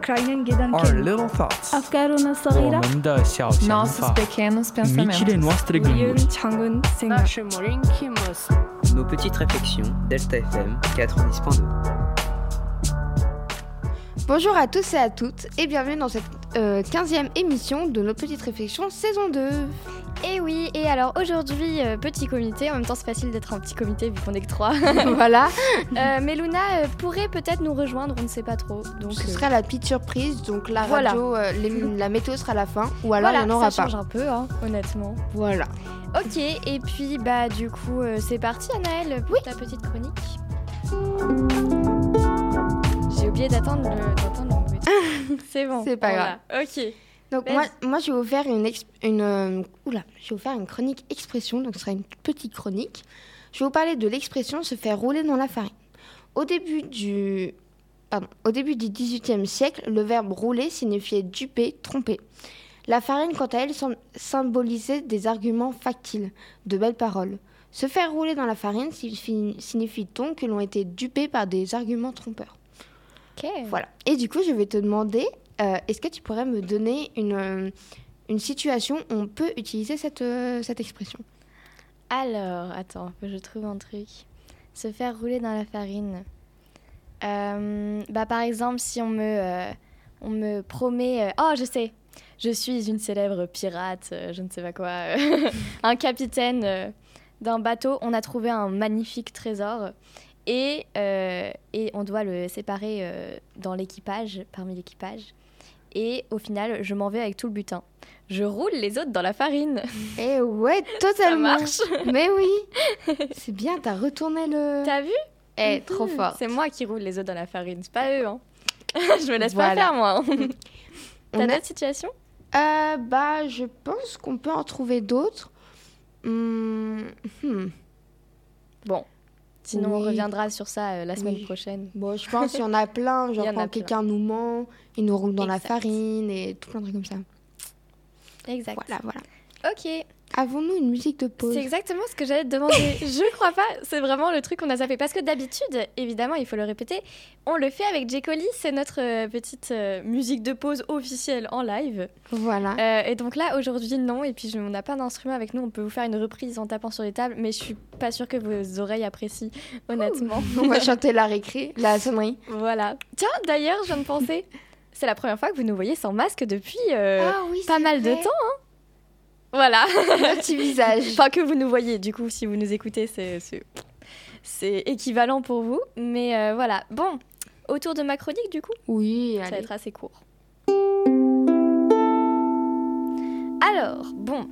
kleinen Gedanken. Our little thoughts. Nos petites réflexions. Delta FM 90.2. Bonjour à tous et à toutes et bienvenue dans cette euh, 15e émission de nos petites réflexions saison 2. Et oui, et alors aujourd'hui, euh, petit comité, en même temps c'est facile d'être un petit comité vu qu'on est que trois. voilà, Euh, mais Luna euh, pourrait peut-être nous rejoindre, on ne sait pas trop. Donc ce euh, sera la petite surprise, donc la Voilà. radio, euh, les- la météo sera à la fin ou alors voilà, il n'y en aura ça pas. change un peu, hein, honnêtement. Voilà. Ok, et puis bah du coup euh, c'est parti Anaëlle pour ta petite chronique. J'ai oublié d'attendre le, d'attendre le- C'est bon. C'est pas l'a. Ok. Donc Vas-y. moi, moi je vais vous faire une, une euh, oula, je vais vous faire une chronique expression, donc ce sera une petite chronique. Je vais vous parler de l'expression se faire rouler dans la farine. Au début du pardon, au début du XVIIIe siècle, le verbe rouler signifiait duper, tromper. La farine, quant à elle, symbolisait des arguments factiles, de belles paroles. Se faire rouler dans la farine signifie donc que l'on était dupé par des arguments trompeurs? Ok. Voilà. Et du coup, je vais te demander, euh, est-ce que tu pourrais me donner une, euh, une situation où on peut utiliser cette, euh, cette expression? Alors, attends, que je trouve un truc. Se faire rouler dans la farine. Euh, bah, par exemple, si on me, on me promet. oh, je sais Je suis une célèbre pirate, je ne sais pas quoi. un capitaine d'un bateau. On a trouvé un magnifique trésor. Et, euh, et on doit le séparer euh, dans l'équipage, parmi l'équipage. Et au final, je m'en vais avec tout le butin. Je roule les autres dans la farine. Eh ouais, Ça totalement marche Mais oui C'est bien, t'as retourné le... T'as vu? Eh, trop fort C'est moi qui roule les œufs dans la farine, c'est pas eux. Hein. je me laisse Voilà. pas faire, moi. hein. T'as a- d'autres situations? Euh, bah, je pense qu'on peut en trouver d'autres. Hmm, hmm. Bon. Sinon, on reviendra sur ça euh, la semaine Oui. prochaine. Bon, je pense qu'il y en a plein. Genre quand quelqu'un nous ment, il nous roule dans Exact. la farine et tout plein de trucs comme ça. Exact. Voilà, voilà. Ok. Avons-nous une musique de pause C'est exactement ce que j'allais te demander. je crois pas. C'est vraiment le truc qu'on a zappé. Parce que d'habitude, évidemment, il faut le répéter, on le fait avec J. C'est notre euh, petite euh, musique de pause officielle en live. Voilà. Euh, et donc là, aujourd'hui, non. Et puis, je- on n'a pas d'instrument avec nous. On peut vous faire une reprise en tapant sur les tables. Mais je suis pas sûre que vos oreilles apprécient, honnêtement. On va chanter la récré, la sonnerie. Voilà. Tiens, d'ailleurs, je viens de penser, c'est la première fois que vous nous voyez sans masque depuis euh, ah oui, pas mal de temps. Hein voilà. Le petit visage. enfin, que vous nous voyez, du coup, si vous nous écoutez, c'est, équivalent pour vous. Mais euh, voilà. Bon, autour de ma chronique, du coup, Oui, ça va être assez court. Alors, bon.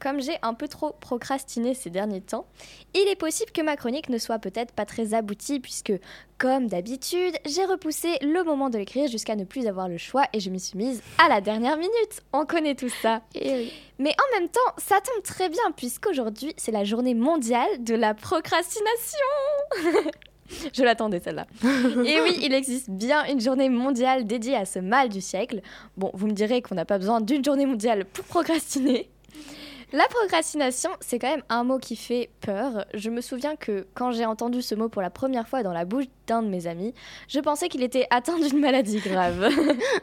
Comme j'ai un peu trop procrastiné ces derniers temps, il est possible que ma chronique ne soit peut-être pas très aboutie puisque, comme d'habitude, j'ai repoussé le moment de l'écrire jusqu'à ne plus avoir le choix et je m'y suis mise à la dernière minute. On connaît tout ça. Et oui. Mais en même temps, ça tombe très bien puisqu'aujourd'hui, c'est la journée mondiale de la procrastination. Je l'attendais celle-là. Et oui, il existe bien une journée mondiale dédiée à ce mal du siècle. Bon, vous me direz qu'on n'a pas besoin d'une journée mondiale pour procrastiner. La procrastination, c'est quand même un mot qui fait peur. Je me souviens que quand j'ai entendu ce mot pour la première fois dans la bouche d'un de mes amis, je pensais qu'il était atteint d'une maladie grave.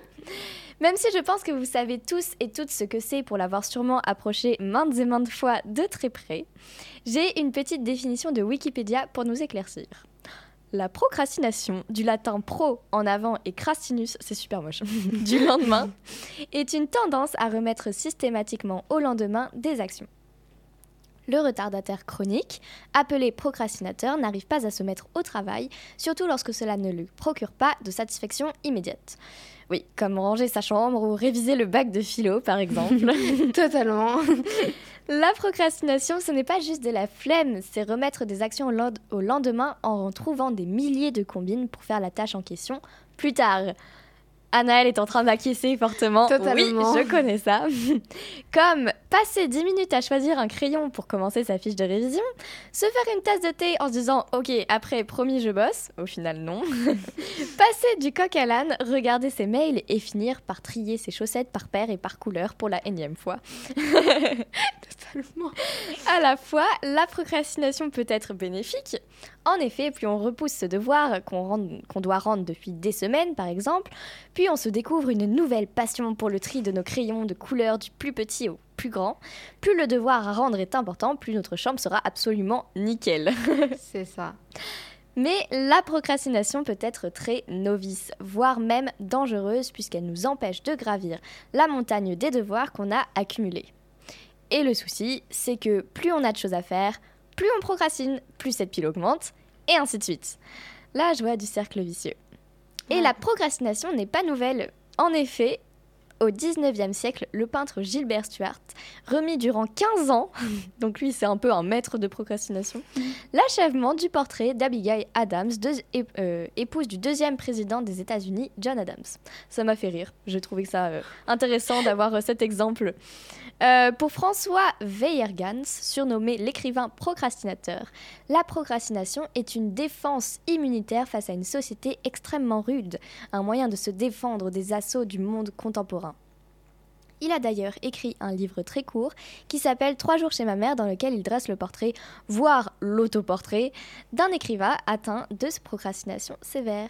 Même si je pense que vous savez tous et toutes ce que c'est pour l'avoir sûrement approché maintes et maintes fois de très près, j'ai une petite définition de Wikipédia pour nous éclaircir. La procrastination, du latin pro en avant et crastinus, c'est super moche, du lendemain, est une tendance à remettre systématiquement au lendemain des actions. Le retardataire chronique, appelé procrastinateur, n'arrive pas à se mettre au travail, surtout lorsque cela ne lui procure pas de satisfaction immédiate. Oui, comme ranger sa chambre ou réviser le bac de philo, par exemple. Totalement. La procrastination, ce n'est pas juste de la flemme, c'est remettre des actions au lend- au lendemain en trouvant des milliers de combines pour faire la tâche en question plus tard. Anaël est en train d'acquiescer fortement. Totalement. Oui, je connais ça. Comme passer 10 minutes à choisir un crayon pour commencer sa fiche de révision, se faire une tasse de thé en se disant OK, après, promis, je bosse. Au final, non. passer du coq à l'âne, regarder ses mails et finir par trier ses chaussettes par paire et par couleur pour la énième fois. Totalement. À la fois, la procrastination peut être bénéfique. En effet, plus on repousse ce devoir qu'on doit rendre depuis des semaines, par exemple, puis on se découvre une nouvelle passion pour le tri de nos crayons de couleur du plus petit au plus grand. Plus le devoir à rendre est important, plus notre chambre sera absolument nickel. C'est ça. Mais la procrastination peut être très novice, voire même dangereuse, puisqu'elle nous empêche de gravir la montagne des devoirs qu'on a accumulés. Et le souci, c'est que plus on a de choses à faire, plus on procrastine, plus cette pile augmente, et ainsi de suite. La joie du cercle vicieux. Et Ouais. la procrastination n'est pas nouvelle. En effet, au 19e siècle, le peintre Gilbert Stuart remit durant 15 ans, donc lui c'est un peu un maître de procrastination, l'achèvement du portrait d'Abigail Adams, deux- euh, épouse du deuxième président des États-Unis, John Adams. Ça m'a fait rire. J'ai trouvé que ça euh, intéressant d'avoir euh, cet exemple. Pour François Weyergans, surnommé l'écrivain procrastinateur, la procrastination est une défense immunitaire face à une société extrêmement rude, un moyen de se défendre des assauts du monde contemporain. Il a d'ailleurs écrit un livre très court qui s'appelle Trois jours chez ma mère, dans lequel il dresse le portrait, voire l'autoportrait, d'un écrivain atteint de procrastination sévère.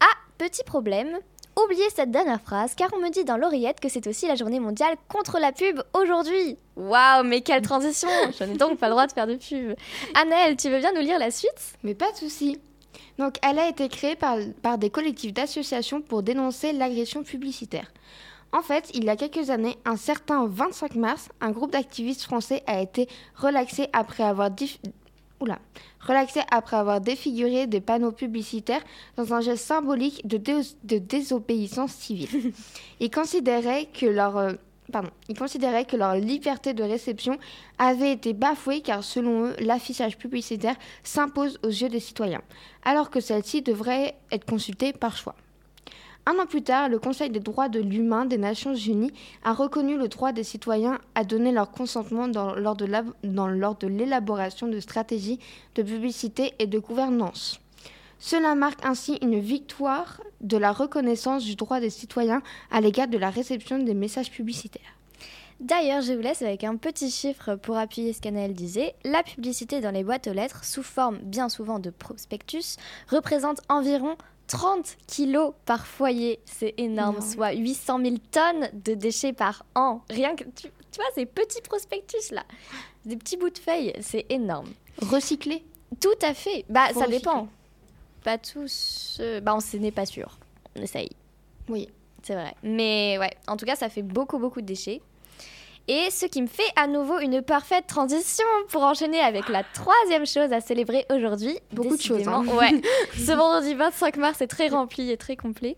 Ah, petit problème. Oubliez cette dernière phrase, car on me dit dans l'oreillette que c'est aussi la journée mondiale contre la pub aujourd'hui. Waouh, mais quelle transition Je n'ai donc pas le droit de faire de pub. Annelle, tu veux bien nous lire la suite? Mais pas de souci. Donc, elle a été créée par, par des collectifs d'associations pour dénoncer l'agression publicitaire. En fait, il y a quelques années, un certain 25 mars, un groupe d'activistes français a été relaxé après avoir, dif- Oula. relaxé après avoir défiguré des panneaux publicitaires dans un geste symbolique de, dé- de désobéissance civile. Ils considéraient que leur... euh, Pardon. Ils considéraient que leur liberté de réception avait été bafouée car selon eux, l'affichage publicitaire s'impose aux yeux des citoyens, alors que celle-ci devrait être consultée par choix. Un an plus tard, le Conseil des droits de l'humain des Nations Unies a reconnu le droit des citoyens à donner leur consentement lors de lors de l'élaboration de stratégies de publicité et de gouvernance. Cela marque ainsi une victoire de la reconnaissance du droit des citoyens à l'égard de la réception des messages publicitaires. D'ailleurs, je vous laisse avec un petit chiffre pour appuyer ce qu'Anaël disait. La publicité dans les boîtes aux lettres, sous forme bien souvent de prospectus, représente environ 30 kilos par foyer. C'est énorme, soit 800 000 tonnes de déchets par an. Rien que, tu, tu vois, ces petits prospectus là, des petits bouts de feuilles, c'est énorme. Recycler Tout à fait. Bah, Faut ça recycler. dépend. Pas tous. euh, bah, on s'en n'est pas sûr. On essaye. Oui. C'est vrai. Mais ouais, en tout cas, ça fait beaucoup, beaucoup de déchets. Et ce qui me fait à nouveau une parfaite transition pour enchaîner avec la troisième chose à célébrer aujourd'hui. Beaucoup de choses, hein. Ouais. Ce vendredi 25 mars est très rempli et très complet.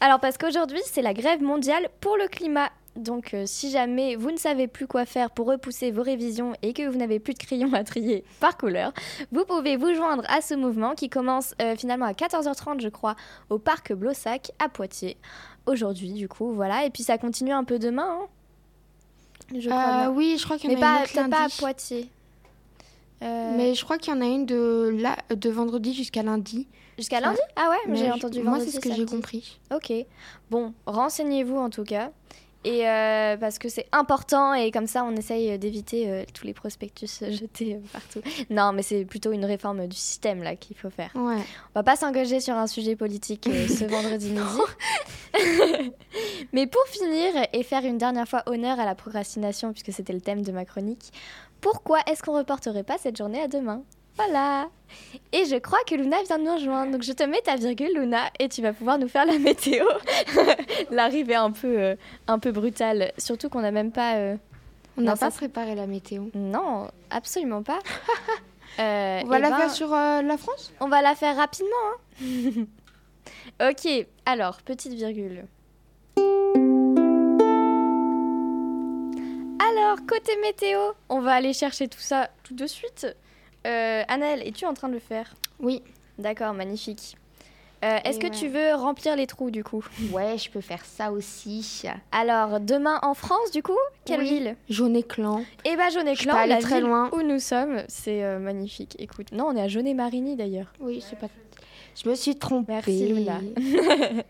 Alors parce qu'aujourd'hui, c'est la grève mondiale pour le climat. Donc euh, si jamais vous ne savez plus quoi faire pour repousser vos révisions et que vous n'avez plus de crayons à trier par couleur, vous pouvez vous joindre à ce mouvement qui commence euh, finalement à 14h30 je crois au parc Blossac à Poitiers. Aujourd'hui du coup, voilà. Et puis ça continue un peu demain. hein. Je crois Euh. Oui, je crois qu'il y en Mais a une pas, autre peut-être pas à. Poitiers. Euh, Mais je crois qu'il y en a une de, là, de vendredi jusqu'à lundi. Jusqu'à lundi? Ah ouais, j'ai entendu Moi, vendredi, c'est ce que j'ai compris. Ok. Bon, renseignez-vous en tout cas. Et euh, parce que c'est important et comme ça on essaye d'éviter euh, tous les prospectus euh, jetés euh, partout. Non, mais c'est plutôt une réforme du système là qu'il faut faire. Ouais. On va pas s'engager sur un sujet politique ce vendredi midi. mais pour finir et faire une dernière fois honneur à la procrastination puisque c'était le thème de ma chronique, pourquoi est-ce qu'on reporterait pas cette journée à demain? Voilà. Et je crois que Luna vient de nous rejoindre. Donc je te mets ta virgule, Luna, et tu vas pouvoir nous faire la météo. L'arrivée un peu, euh, un peu brutale. Surtout qu'on n'a même pas. euh, On n'a pas préparé la météo. Non, absolument pas. Euh, On va eh la ben, faire sur la France? On va la faire rapidement. hein. ok, alors, petite virgule. Alors, côté météo, on va aller chercher tout ça tout de suite. Euh, Annelle, es-tu en train de le faire? Oui. D'accord, magnifique. Euh, Est-ce que ouais. tu veux remplir les trous du coup? Ouais, je peux faire ça aussi. Alors, demain en France du coup? Quelle Oui. ville? Jaunet-Clan. Eh ben, Jaunet-Clan, la très ville loin. où nous sommes, c'est euh, magnifique. Écoute, non, on est à Jaunet-Marigny d'ailleurs. Oui, c'est pas. Je me suis trompée. Merci, Luna.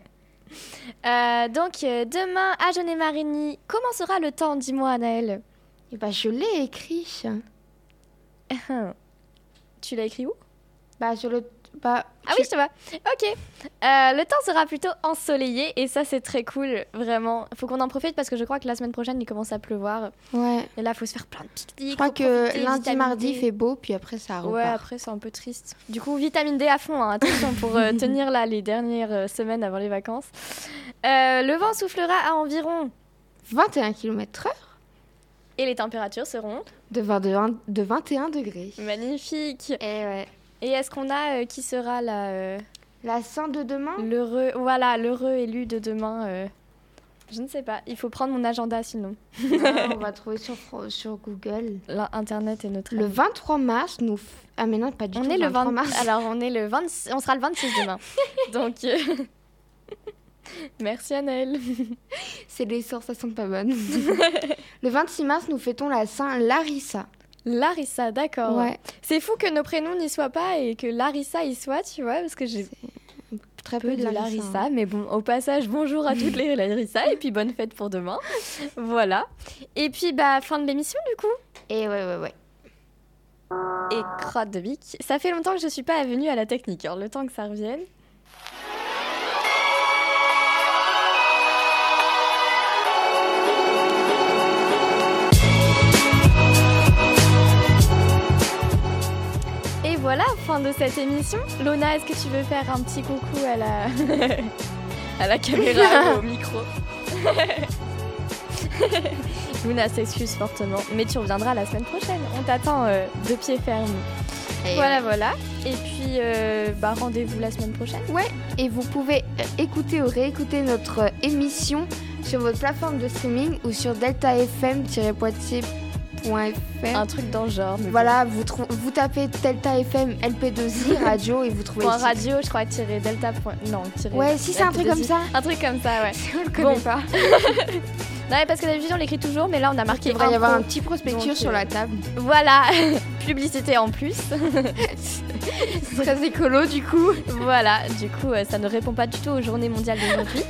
Euh, donc, euh, demain à Jaunet-Marigny, comment sera le temps Dis-moi, Anaëlle. Eh ben, je l'ai écrit. tu l'as écrit où? Bah, sur le. Bah, Ah oui, je te vois. Ok. Euh, le temps sera plutôt ensoleillé et ça, c'est très cool. Vraiment. Faut qu'on en profite parce que je crois que la semaine prochaine, il commence à pleuvoir. Ouais. Et là, faut se faire plein de pique-niques. Je crois que lundi, mardi, il fait beau, puis après, ça repart. Ouais, après, c'est un peu triste. Du coup, vitamine D à fond. hein. Attention pour euh, tenir là les dernières euh, semaines avant les vacances. Euh, le vent soufflera à environ 21 km/h et les températures seront de, 21 de 21 degrés. magnifiques. Et ouais. Et est-ce qu'on a euh, qui sera là euh, La saint de demain? L'heureux, voilà, l'heureux élu de demain. euh, je ne sais pas. Il faut prendre mon agenda sinon. Ouais, On va trouver sur, Fro- sur Google. Là, Internet est notre. Le ami. 23 mars, nous. f- Ah, mais non, pas du On tout. est le 23 20 mars. Alors on est le 26 on sera le 26 demain. Donc euh, Merci Annelle. C'est les sensations pas bonnes. le 26 mars, nous fêtons la Saint Larissa. Larissa, d'accord. Ouais, C'est fou que nos prénoms n'y soient pas et que Larissa y soit, tu vois, parce que j'ai très peu peu de Larissa. Larissa. hein. Mais bon, au passage, bonjour à toutes les Larissa et puis bonne fête pour demain. voilà. Et puis, bah, fin de l'émission du coup. Et ouais, ouais, ouais. Et crotte de bic. Ça fait longtemps que je suis pas venue à la technique, alors le temps que ça revienne. De cette émission. Lona, est-ce que tu veux faire un petit coucou à la, à la caméra au micro Luna s'excuse fortement, mais tu reviendras la semaine prochaine. On t'attend euh, de pied ferme. Et Voilà, voilà. Et puis, euh, bah, rendez-vous la semaine prochaine. Et vous pouvez euh, écouter ou réécouter notre émission sur votre plateforme de streaming ou sur Un truc dans le genre. mais Voilà, vous, vous tapez Delta FM LP2I radio et vous trouvez Point radio, je crois, tirer delta. point- Non, tirer. Ouais, si c'est un truc comme ça. Un truc comme ça, ouais. On le Bon. connaît pas. Non, mais parce que d'habitude, on l'écrit toujours, mais là, on a marqué. Il devrait y avoir un petit prospectus Donc, sur euh, la table. Voilà, publicité en plus. Très écolo du coup. voilà, du coup, euh, ça ne répond pas du tout aux journées mondiales d'aujourd'hui.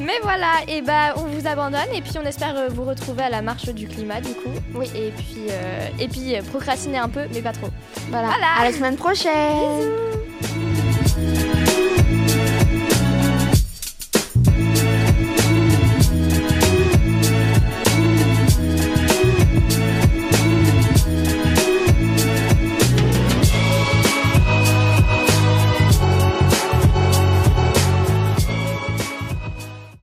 Mais voilà, et bah, on vous abandonne et puis on espère euh, vous retrouver à la marche du climat, du coup. Oui. Et puis, euh, et puis procrastiner un peu, mais pas trop. Voilà. Voilà. À la semaine prochaine.